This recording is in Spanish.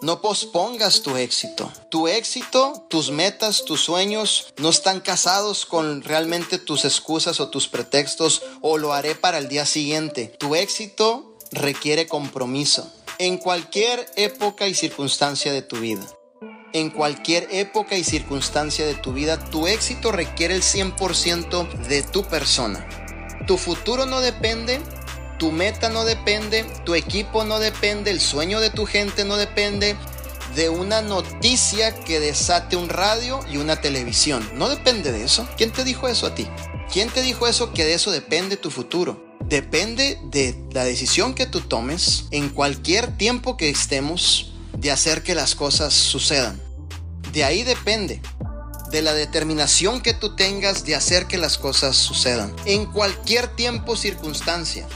No pospongas tu éxito. Tu éxito, tus metas, tus sueños no están casados con realmente tus excusas o tus pretextos o lo haré para el día siguiente. Tu éxito requiere compromiso en cualquier época y circunstancia de tu vida. En cualquier época y circunstancia de tu vida, tu éxito requiere el 100% de tu persona. Tu futuro no depende tu meta no depende, tu equipo no depende, el sueño de tu gente no depende de una noticia que desate un radio y una televisión. No depende de eso. ¿Quién te dijo eso a ti? ¿Quién te dijo eso que de eso depende tu futuro? Depende de la decisión que tú tomes en cualquier tiempo que estemos de hacer que las cosas sucedan. De ahí depende de la determinación que tú tengas de hacer que las cosas sucedan. En cualquier tiempo o circunstancia.